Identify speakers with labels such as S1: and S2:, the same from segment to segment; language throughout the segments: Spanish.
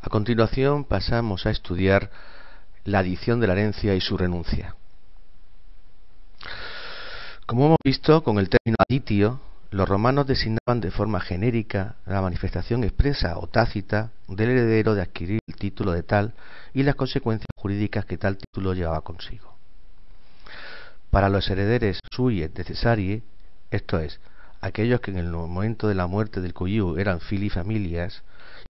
S1: A continuación pasamos a estudiar la adición de la herencia y su renuncia. Como hemos visto, con el término aditio, los romanos designaban de forma genérica la manifestación expresa o tácita del heredero de adquirir el título de tal y las consecuencias jurídicas que tal título llevaba consigo. Para los herederes sui et necessarii, esto es, aquellos que en el momento de la muerte del cuyu eran fili familias,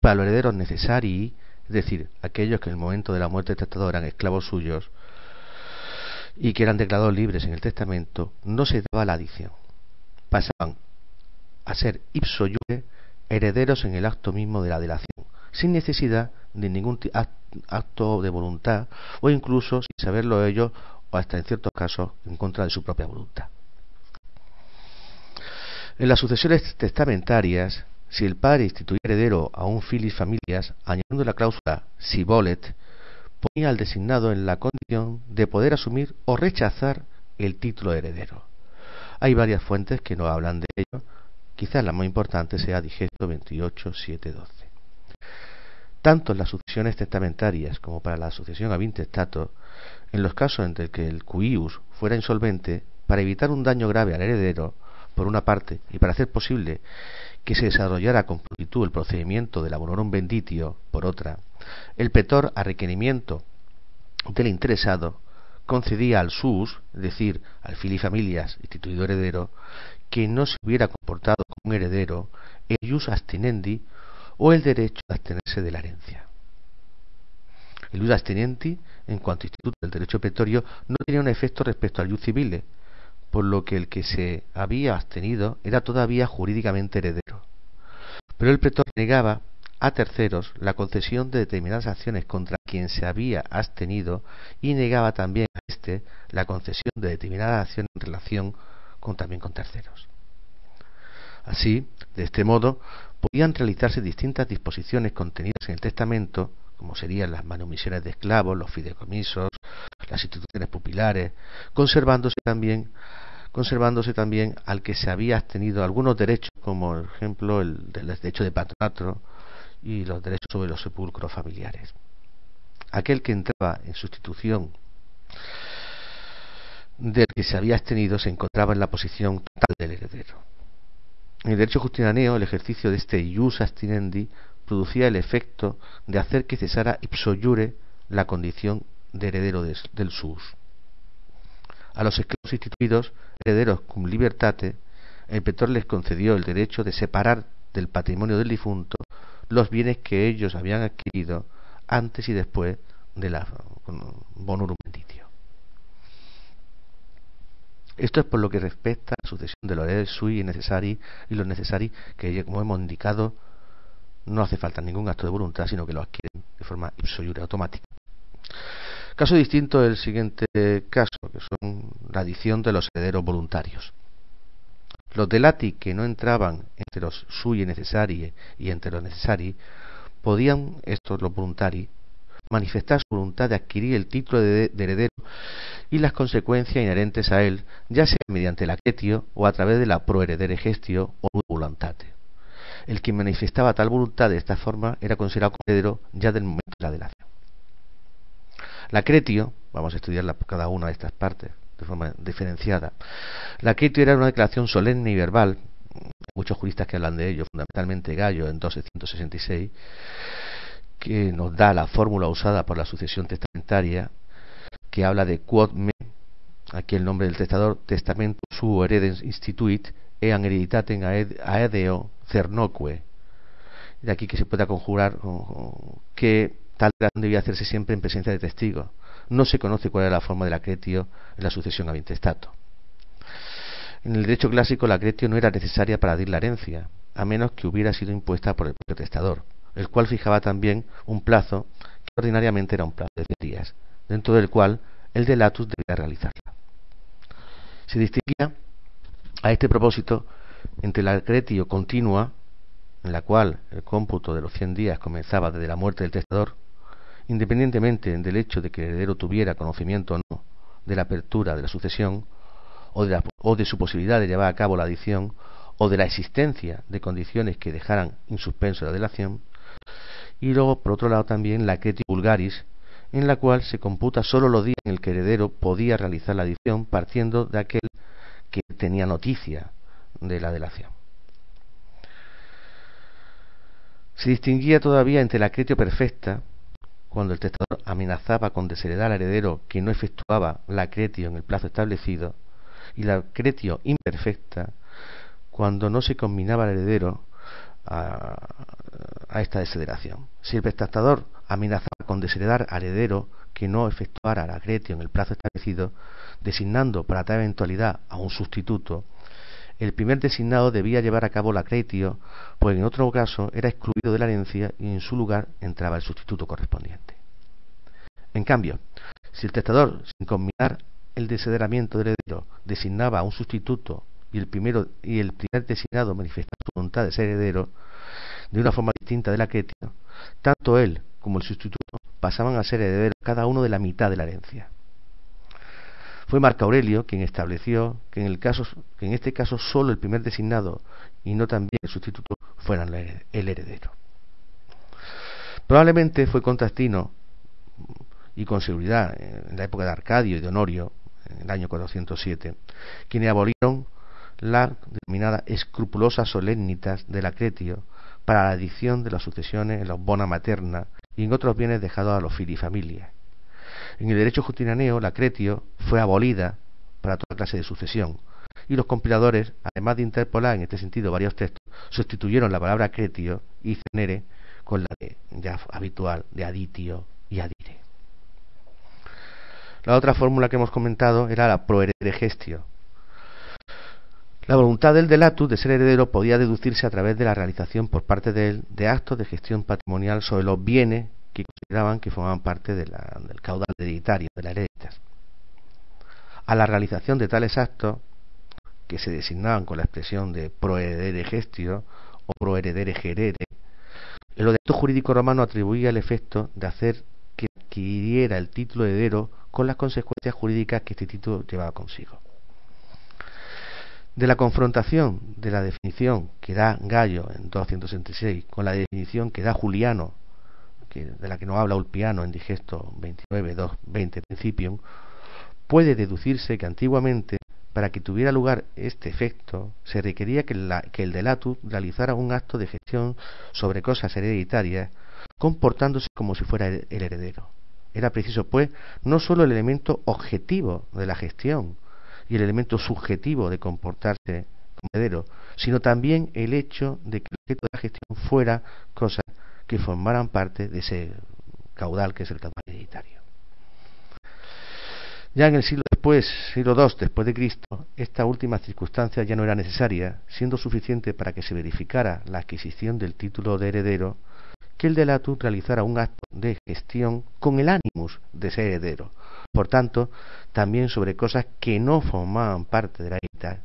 S1: para los herederos necesari, es decir, aquellos que en el momento de la muerte del testador eran esclavos suyos y que eran declarados libres en el testamento, no se daba la adición. Pasaban a ser ipso iure herederos en el acto mismo de la delación, sin necesidad de ningún acto de voluntad o incluso sin saberlo ellos o hasta en ciertos casos en contra de su propia voluntad. En las sucesiones testamentarias, si el padre instituía heredero a un filis familias, añadiendo la cláusula si volet, ponía al designado en la condición de poder asumir o rechazar el título de heredero. Hay varias fuentes que no hablan de ello, quizás la más importante sea Digesto 28, 7, 12. Tanto en las sucesiones testamentarias como para la sucesión a intestato, en los casos en que el cuius fuera insolvente, para evitar un daño grave al heredero, por una parte, y para hacer posible que se desarrollara con prontitud el procedimiento del abonorum benditio, por otra, el petor, a requerimiento del interesado, concedía al sus, es decir, al filifamilias instituido heredero, que no se hubiera comportado como un heredero, el jus abstinendi o el derecho de abstenerse de la herencia. El jus abstinendi, en cuanto a instituto del derecho pretorio, no tenía un efecto respecto al jus civile, por lo que el que se había abstenido era todavía jurídicamente heredero. Pero el pretor negaba a terceros la concesión de determinadas acciones contra quien se había abstenido y negaba también a éste la concesión de determinadas acciones en relación también con terceros. Así, de este modo, podían realizarse distintas disposiciones contenidas en el testamento, como serían las manumisiones de esclavos, los fideicomisos, las instituciones pupilares, conservándose también conservándose también al que se había abstenido algunos derechos, como por ejemplo el, derecho de patronato y los derechos sobre los sepulcros familiares. Aquel que entraba en sustitución del que se había abstenido se encontraba en la posición total del heredero. En el derecho justinianeo, el ejercicio de este ius abstinendi producía el efecto de hacer que cesara ipso iure la condición de heredero del sus. A los esclavos instituidos, herederos cum libertate, el petor les concedió el derecho de separar del patrimonio del difunto los bienes que ellos habían adquirido antes y después de la bonurum benditio. Esto es por lo que respecta a la sucesión de los herederos sui y necesari y los necesari que, como hemos indicado, no hace falta ningún acto de voluntad, sino que lo adquieren de forma ipso automática. Caso distinto es el siguiente caso, que son la adición de los herederos voluntarios. Los delati que no entraban entre los sui necesari y entre los necesari, podían, estos los voluntari, manifestar su voluntad de adquirir el título de, heredero y las consecuencias inherentes a él, ya sea mediante la quetio o a través de la proheredere gestio o voluntate. El que manifestaba tal voluntad de esta forma era considerado heredero ya del momento de la delación. La cretio, vamos a estudiar cada una de estas partes de forma diferenciada. La cretio era una declaración solemne y verbal, muchos juristas que hablan de ello, fundamentalmente Gallo en 1266, que nos da la fórmula usada por la sucesión testamentaria, que habla de quod me, aquí el nombre del testador, testamento su heredens instituit, ean hereditatem aedeo cernoque. De aquí que se pueda conjurar que Tal debía hacerse siempre en presencia de testigos. No se conoce cuál era la forma de la cretio en la sucesión a intestato. En el derecho clásico la cretio no era necesaria para dir la herencia, a menos que hubiera sido impuesta por el propio testador, el cual fijaba también un plazo que ordinariamente era un plazo de 10 días, dentro del cual el delatus debía realizarla. Se distinguía a este propósito entre la cretio continua, en la cual el cómputo de los 100 días comenzaba desde la muerte del testador, independientemente del hecho de que el heredero tuviera conocimiento o no de la apertura de la sucesión, o de, o de su posibilidad de llevar a cabo la adición, o de la existencia de condiciones que dejaran en suspenso la delación, y luego, por otro lado, también la cretio vulgaris, en la cual se computa solo los días en el que el heredero podía realizar la adición partiendo de aquel que tenía noticia de la delación. Se distinguía todavía entre la cretio perfecta, cuando el testador amenazaba con desheredar al heredero que no efectuaba la cretio en el plazo establecido, y la cretio imperfecta, cuando no se combinaba el heredero a, esta desheredación. Si el testador amenazaba con desheredar al heredero que no efectuara la cretio en el plazo establecido, designando para tal eventualidad a un sustituto, el primer designado debía llevar a cabo la cretio, pues en otro caso era excluido de la herencia y en su lugar entraba el sustituto correspondiente. En cambio, si el testador, sin combinar el desederamiento del heredero, designaba a un sustituto y el primero y el primer designado manifestaba su voluntad de ser heredero de una forma distinta de la cretio, tanto él como el sustituto pasaban a ser herederos cada uno de la mitad de la herencia. Fue Marco Aurelio quien estableció que en, el caso, que en este caso solo el primer designado y no también el sustituto fueran el heredero. Probablemente fue Contrastino y con seguridad en la época de Arcadio y de Honorio, en el año 407, quienes abolieron la denominada escrupulosa solemnitas de la Cretio para la adición de las sucesiones en los bona materna y en otros bienes dejados a los filifamilias. En el derecho justinaneo, la cretio fue abolida para toda clase de sucesión, y los compiladores, además de interpolar en este sentido varios textos, sustituyeron la palabra cretio y cenere con la ya habitual de aditio y adire. La otra fórmula que hemos comentado era la proherede gestio. La voluntad del delatus de ser heredero podía deducirse a través de la realización por parte de él de actos de gestión patrimonial sobre los bienes que consideraban que formaban parte del caudal hereditario de la herencia. A la realización de tales actos, que se designaban con la expresión de proheredere gestio o proheredere gerere, el ordenamiento jurídico romano atribuía el efecto de hacer que adquiriera el título heredero con las consecuencias jurídicas que este título llevaba consigo. De la confrontación de la definición que da Gallo en 266 con la definición que da Juliano de la que nos habla Ulpiano en Digesto 29, 2, 20 Principium, puede deducirse que antiguamente, para que tuviera lugar este efecto, se requería que, que el delatus realizara un acto de gestión sobre cosas hereditarias, comportándose como si fuera el heredero. Era preciso, pues, no sólo el elemento objetivo de la gestión y el elemento subjetivo de comportarse como heredero, sino también el hecho de que el objeto de la gestión fuera cosa que formaran parte de ese caudal que es el caudal hereditario. Ya en el siglo después, siglo II después de Cristo, esta última circunstancia ya no era necesaria, siendo suficiente para que se verificara la adquisición del título de heredero, que el delatus realizara un acto de gestión con el ánimos de ser heredero. Por tanto, también sobre cosas que no formaban parte de la heredad,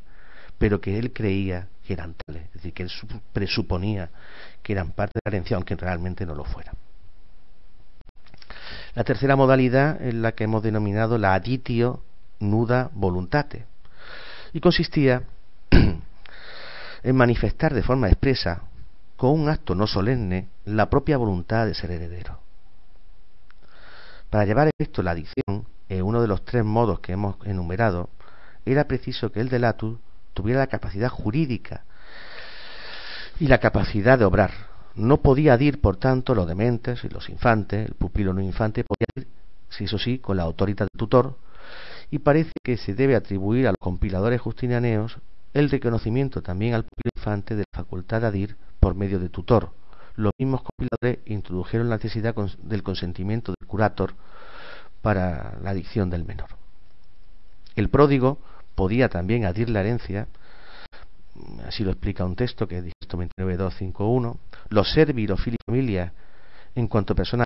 S1: pero que él creía que eran tales, es decir, que él presuponía que eran parte de la herencia, aunque realmente no lo fueran. La tercera modalidad es la que hemos denominado la aditio nuda voluntate, y consistía en manifestar de forma expresa, con un acto no solemne, la propia voluntad de ser heredero. Para llevar esto la adicción, en uno de los tres modos que hemos enumerado, era preciso que el delatus tuviera la capacidad jurídica y la capacidad de obrar. No podía dir, por tanto, los dementes y los infantes, el pupilo no infante, podía ir, si eso sí, con la autoridad del tutor, y parece que se debe atribuir a los compiladores justinianeos el reconocimiento también al pupilo infante de la facultad de adir por medio de tutor. Los mismos compiladores introdujeron la necesidad del consentimiento del curator para la adicción del menor. El pródigo podía también adir la herencia, así lo explica un texto que es 29.251, los servi los familia, en cuanto personas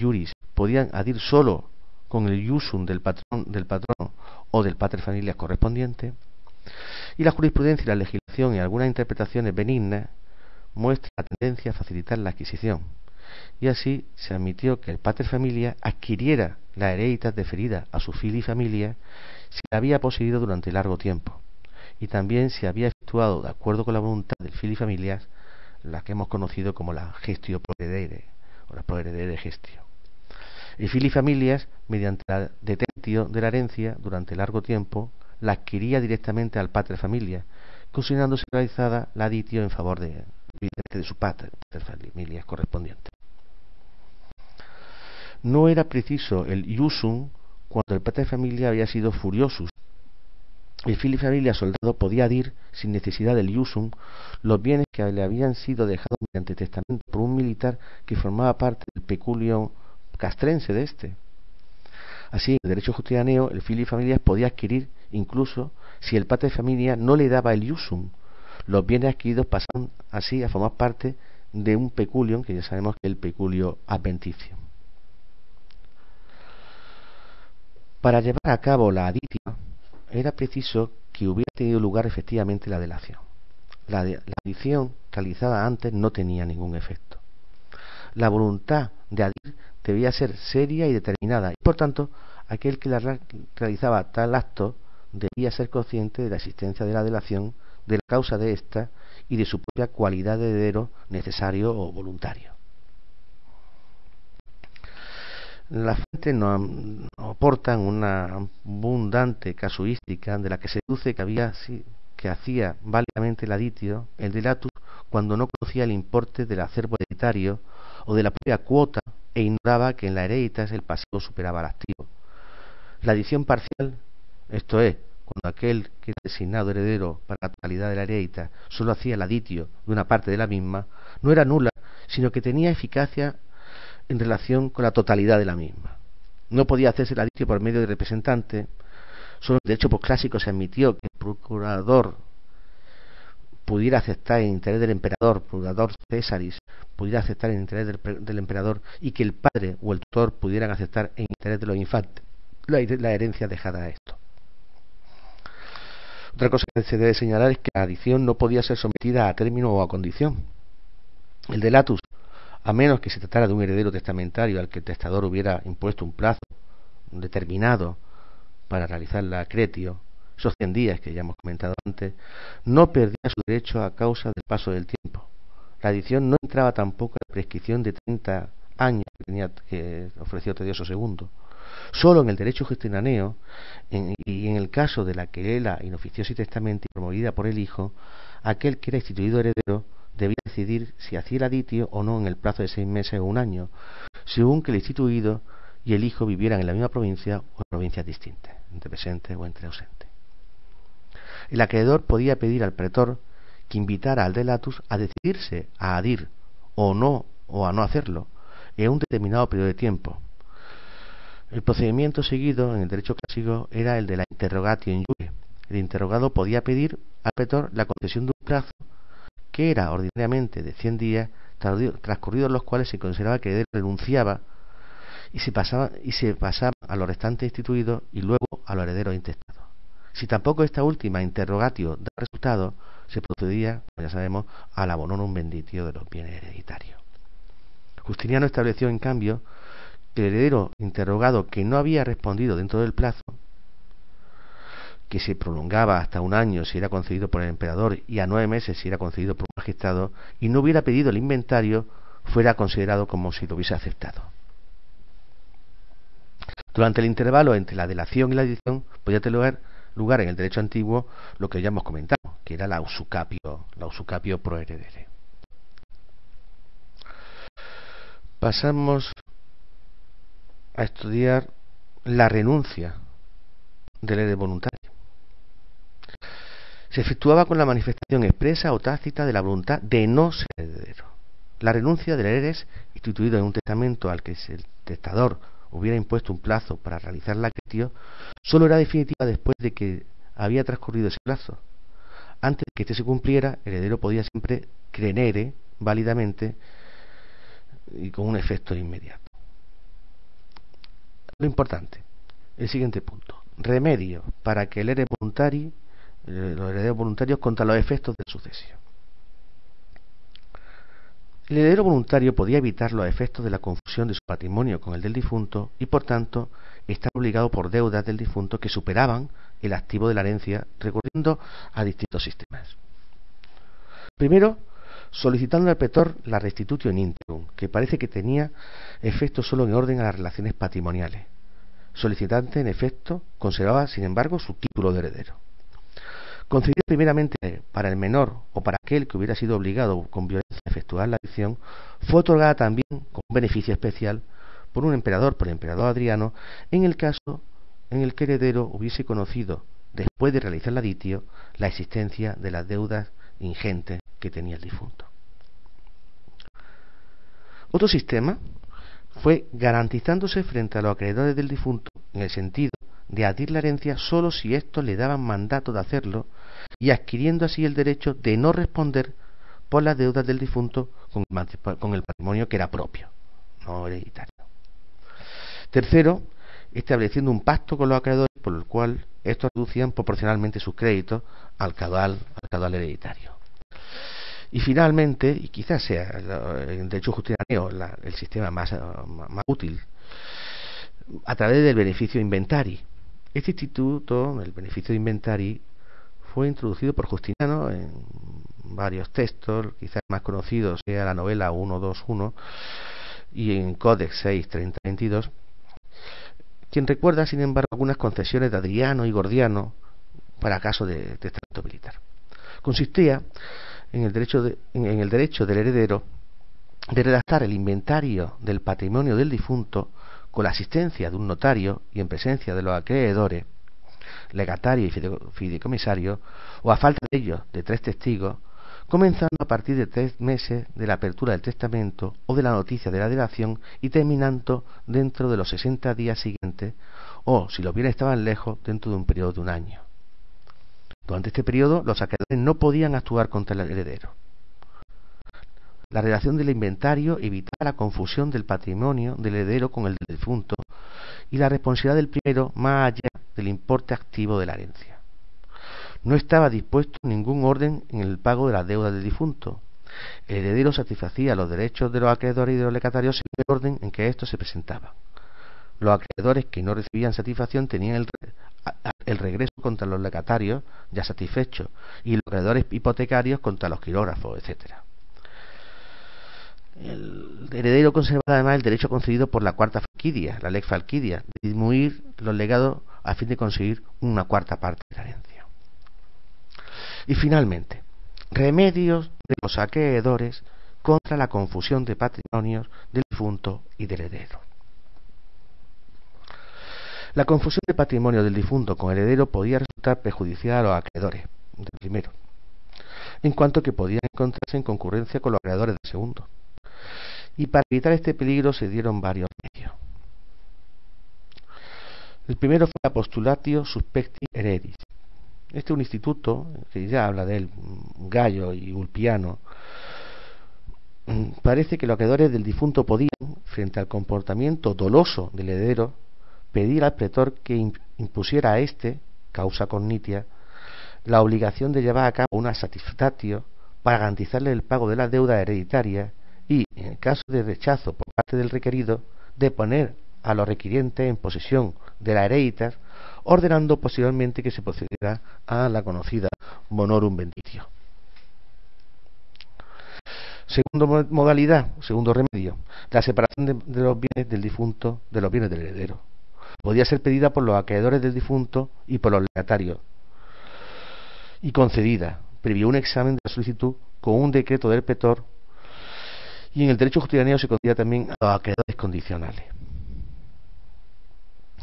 S1: juris, podían adir solo con el iusum del patrón, del patrón o del pater familias correspondiente, y la jurisprudencia y la legislación y algunas interpretaciones benignas muestran la tendencia a facilitar la adquisición. Y así se admitió que el pater familia adquiriera la hereditas deferida a su fili familia si la había poseído durante largo tiempo y también si había efectuado de acuerdo con la voluntad del fili familia la que hemos conocido como la gestio proedere o la proedere gestio. El fili familias, mediante la detentio de la herencia durante largo tiempo, la adquiría directamente al pater familia, considerándose realizada la aditio en favor de, de su pater, familias correspondiente. No era preciso el iusum cuando el pater familia había sido furiosus. El fili familia soldado podía dir, sin necesidad del iusum, los bienes que le habían sido dejados mediante testamento por un militar que formaba parte del peculio castrense de este. Así, en el derecho justinianeo, el fili familia podía adquirir incluso si el pater familia no le daba el iusum. Los bienes adquiridos pasan así a formar parte de un peculio, que ya sabemos que es el peculio adventicio. Para llevar a cabo la adición era preciso que hubiera tenido lugar efectivamente la delación. La, la adición realizada antes no tenía ningún efecto. La voluntad de adir debía ser seria y determinada y por tanto aquel que la realizaba tal acto debía ser consciente de la existencia de la delación, de la causa de ésta y de su propia cualidad de heredero necesario o voluntario. Las fuentes nos, aportan una abundante casuística de la que se deduce que había que hacía válidamente el aditio, el delatus, cuando no conocía el importe del acervo hereditario o de la propia cuota e ignoraba que en la hereditas el pasivo superaba al activo. La adición parcial, esto es, cuando aquel que era designado heredero para la totalidad de la heredita solo hacía el aditio de una parte de la misma, no era nula, sino que tenía eficacia en relación con la totalidad de la misma. No podía hacerse el aditio por medio de representante, solo de hecho por clásico se admitió que el procurador pudiera aceptar el interés del emperador, procurador Césaris, pudiera aceptar el interés del, emperador y que el padre o el tutor pudieran aceptar el interés de los infantes la, la herencia dejada a esto. Otra cosa que se debe señalar es que la adición no podía ser sometida a término o a condición. El delatus, a menos que se tratara de un heredero testamentario al que el testador hubiera impuesto un plazo determinado para realizar la acretio, esos 100 días que ya hemos comentado antes, no perdía su derecho a causa del paso del tiempo. La adición no entraba tampoco en la prescripción de 30 años que, tenía, que ofreció Tedioso II. Solo en el derecho gestionaneo y en el caso de la querela inoficiosa y testamento promovida por el hijo, aquel que era instituido heredero debía decidir si hacía el aditio o no en el plazo de seis meses o un año, según que el instituido y el hijo vivieran en la misma provincia o en provincias distintas, entre presente o entre ausente. El acreedor podía pedir al pretor que invitara al delatus a decidirse a adir o no o a no hacerlo en un determinado periodo de tiempo, el procedimiento seguido en el derecho clásico era el de la interrogatio in jure. El interrogado podía pedir al pretor la concesión de un plazo que era ordinariamente de 100 días, transcurridos los cuales se consideraba que renunciaba y se pasaba, y se pasaba a los restantes instituidos y luego a los herederos intestados. Si tampoco esta última interrogatio da resultado, se procedía, como ya sabemos, al abonorum benditio de los bienes hereditarios. Justiniano estableció, en cambio, el heredero interrogado que no había respondido dentro del plazo, que se prolongaba hasta un año si era concedido por el emperador y a nueve meses si era concedido por un magistrado, y no hubiera pedido el inventario, fuera considerado como si lo hubiese aceptado. Durante el intervalo entre la delación y la edición podía tener lugar en el derecho antiguo lo que ya hemos comentado, que era la usucapio, la usucapio pro heredere. Pasamos a estudiar la renuncia del heredero voluntario. Se efectuaba con la manifestación expresa o tácita de la voluntad de no ser heredero. La renuncia del heredero instituido en un testamento al que el testador hubiera impuesto un plazo para realizar la acretio, solo era definitiva después de que había transcurrido ese plazo. Antes de que este se cumpliera, el heredero podía siempre crenere válidamente y con un efecto inmediato. Lo importante, el siguiente punto. Remedio para que el heredero voluntario, eh, los herederos voluntarios contra los efectos de sucesión. El heredero voluntario podía evitar los efectos de la confusión de su patrimonio con el del difunto y, por tanto, estaba obligado por deudas del difunto que superaban el activo de la herencia recurriendo a distintos sistemas. Primero, solicitando al petor la restitutio in que parece que tenía efecto solo en orden a las relaciones patrimoniales. Solicitante, en efecto, conservaba, sin embargo, su título de heredero. Concedido primeramente para el menor o para aquel que hubiera sido obligado con violencia a efectuar la adicción, fue otorgada también con beneficio especial por un emperador, por el emperador Adriano, en el caso en el que heredero hubiese conocido, después de realizar la aditio, la existencia de las deudas ingentes que tenía el difunto. Otro sistema fue garantizándose frente a los acreedores del difunto en el sentido de adquirir la herencia solo si estos le daban mandato de hacerlo y adquiriendo así el derecho de no responder por las deudas del difunto con el patrimonio que era propio, no hereditario. Tercero, estableciendo un pacto con los acreedores por el cual estos reducían proporcionalmente sus créditos al caudal, al hereditario. Y finalmente, y quizás sea el derecho justiciero el sistema más, más, útil, a través del beneficio inventari. Este instituto, el beneficio de inventari, fue introducido por Justiniano en varios textos, quizás más conocidos sea la novela 121 y en Codex 6.30.22, quien recuerda, sin embargo, algunas concesiones de Adriano y Gordiano para caso de testamento militar. Consistía en el derecho, en el derecho del heredero de redactar el inventario del patrimonio del difunto con la asistencia de un notario y en presencia de los acreedores, legatario y fideicomisario, o a falta de ellos, de tres testigos, comenzando a partir de tres meses de la apertura del testamento o de la noticia de la delación y terminando dentro de los sesenta días siguientes, o, si los bienes estaban lejos, dentro de un periodo de un año. Durante este periodo, los acreedores no podían actuar contra el heredero. La redacción del inventario evitaba la confusión del patrimonio del heredero con el del difunto y la responsabilidad del primero más allá del importe activo de la herencia. No estaba dispuesto ningún orden en el pago de las deudas del difunto. El heredero satisfacía los derechos de los acreedores y de los lecatarios en el orden en que estos se presentaban. Los acreedores que no recibían satisfacción tenían el, el regreso contra los lecatarios ya satisfechos y los acreedores hipotecarios contra los quirógrafos, etcétera. El heredero conserva además el derecho concedido por la cuarta falquidia, la lex falquidia, de disminuir los legados a fin de conseguir una cuarta parte de la herencia. Y finalmente, remedios de los acreedores contra la confusión de patrimonios del difunto y del heredero. La confusión de patrimonio del difunto con heredero podía resultar perjudicial a los acreedores del primero, en cuanto que podían encontrarse en concurrencia con los acreedores del segundo. Y para evitar este peligro se dieron varios medios. El primero fue la postulatio suspecti heredis. Este es un instituto que ya habla de él, Gallo y Ulpiano. Parece que los acreedores del difunto podían, frente al comportamiento doloso del heredero, pedir al pretor que impusiera a éste, causa cognitia, la obligación de llevar a cabo una satisfactio para garantizarle el pago de la deuda hereditaria y, en caso de rechazo por parte del requerido, de poner a los requirientes en posesión de la hereditas, ordenando posteriormente que se procediera a la conocida bonorum benditio. Segunda modalidad, segundo remedio, la separación de, los bienes del difunto de los bienes del heredero podía ser pedida por los acreedores del difunto y por los legatarios, y concedida, previo un examen de la solicitud con un decreto del petor, y en el derecho justiciero se concedía también a los acreedores condicionales.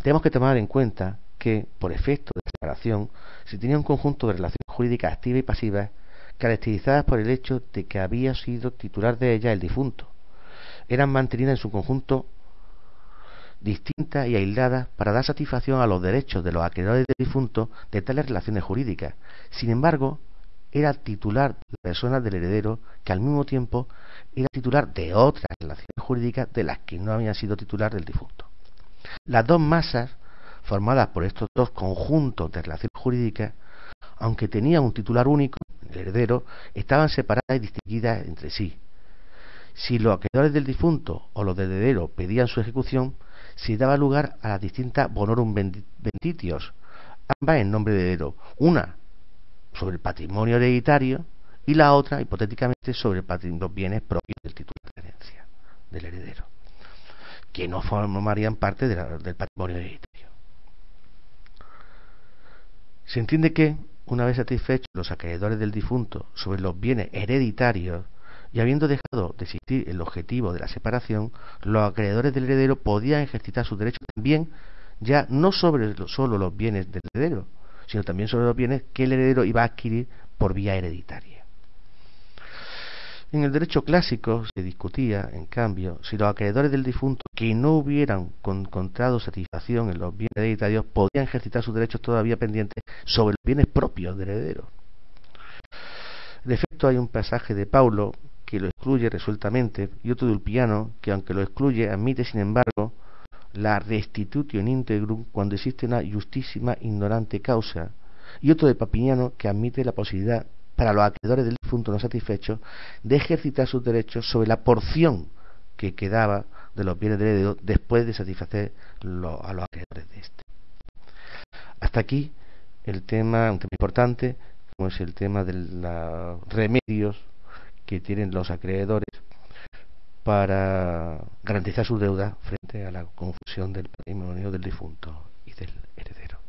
S1: Tenemos que tomar en cuenta que, por efecto de separación, se tenía un conjunto de relaciones jurídicas activas y pasivas caracterizadas por el hecho de que había sido titular de ella el difunto. Eran mantenidas en su conjunto distintas y aisladas para dar satisfacción a los derechos de los acreedores del difunto de tales relaciones jurídicas. Sin embargo, era titular la persona del heredero que al mismo tiempo era titular de otras relaciones jurídicas de las que no había sido titular del difunto. Las dos masas, formadas por estos dos conjuntos de relaciones jurídicas, aunque tenían un titular único, el heredero, estaban separadas y distinguidas entre sí. Si los acreedores del difunto o los del heredero pedían su ejecución, se daba lugar a las distintas bonorum benditios, ambas en nombre de heredero. Una sobre el patrimonio hereditario y la otra, hipotéticamente, sobre los bienes propios del título de herencia del heredero, que no formarían parte del patrimonio hereditario. Se entiende que, una vez satisfechos los acreedores del difunto sobre los bienes hereditarios, y habiendo dejado de existir el objetivo de la separación, los acreedores del heredero podían ejercitar sus derechos también, ya no sobre solo los bienes del heredero, sino también sobre los bienes que el heredero iba a adquirir por vía hereditaria. En el derecho clásico se discutía, en cambio, si los acreedores del difunto que no hubieran encontrado satisfacción en los bienes hereditarios podían ejercitar sus derechos todavía pendientes sobre los bienes propios del heredero. De efecto, hay un pasaje de Paulo que lo excluye resueltamente y otro de Ulpiano que, aunque lo excluye, admite, sin embargo, la restitution integrum cuando existe una justísima ignorante causa, y otro de Papiniano que admite la posibilidad para los acreedores del no satisfechos de ejercitar sus derechos sobre la porción que quedaba de los bienes de heredero después de satisfacer a los acreedores de este. Hasta aquí el tema, un tema importante, como es el tema de los remedios que tienen los acreedores para garantizar su deuda frente a la confusión del patrimonio del difunto y del heredero.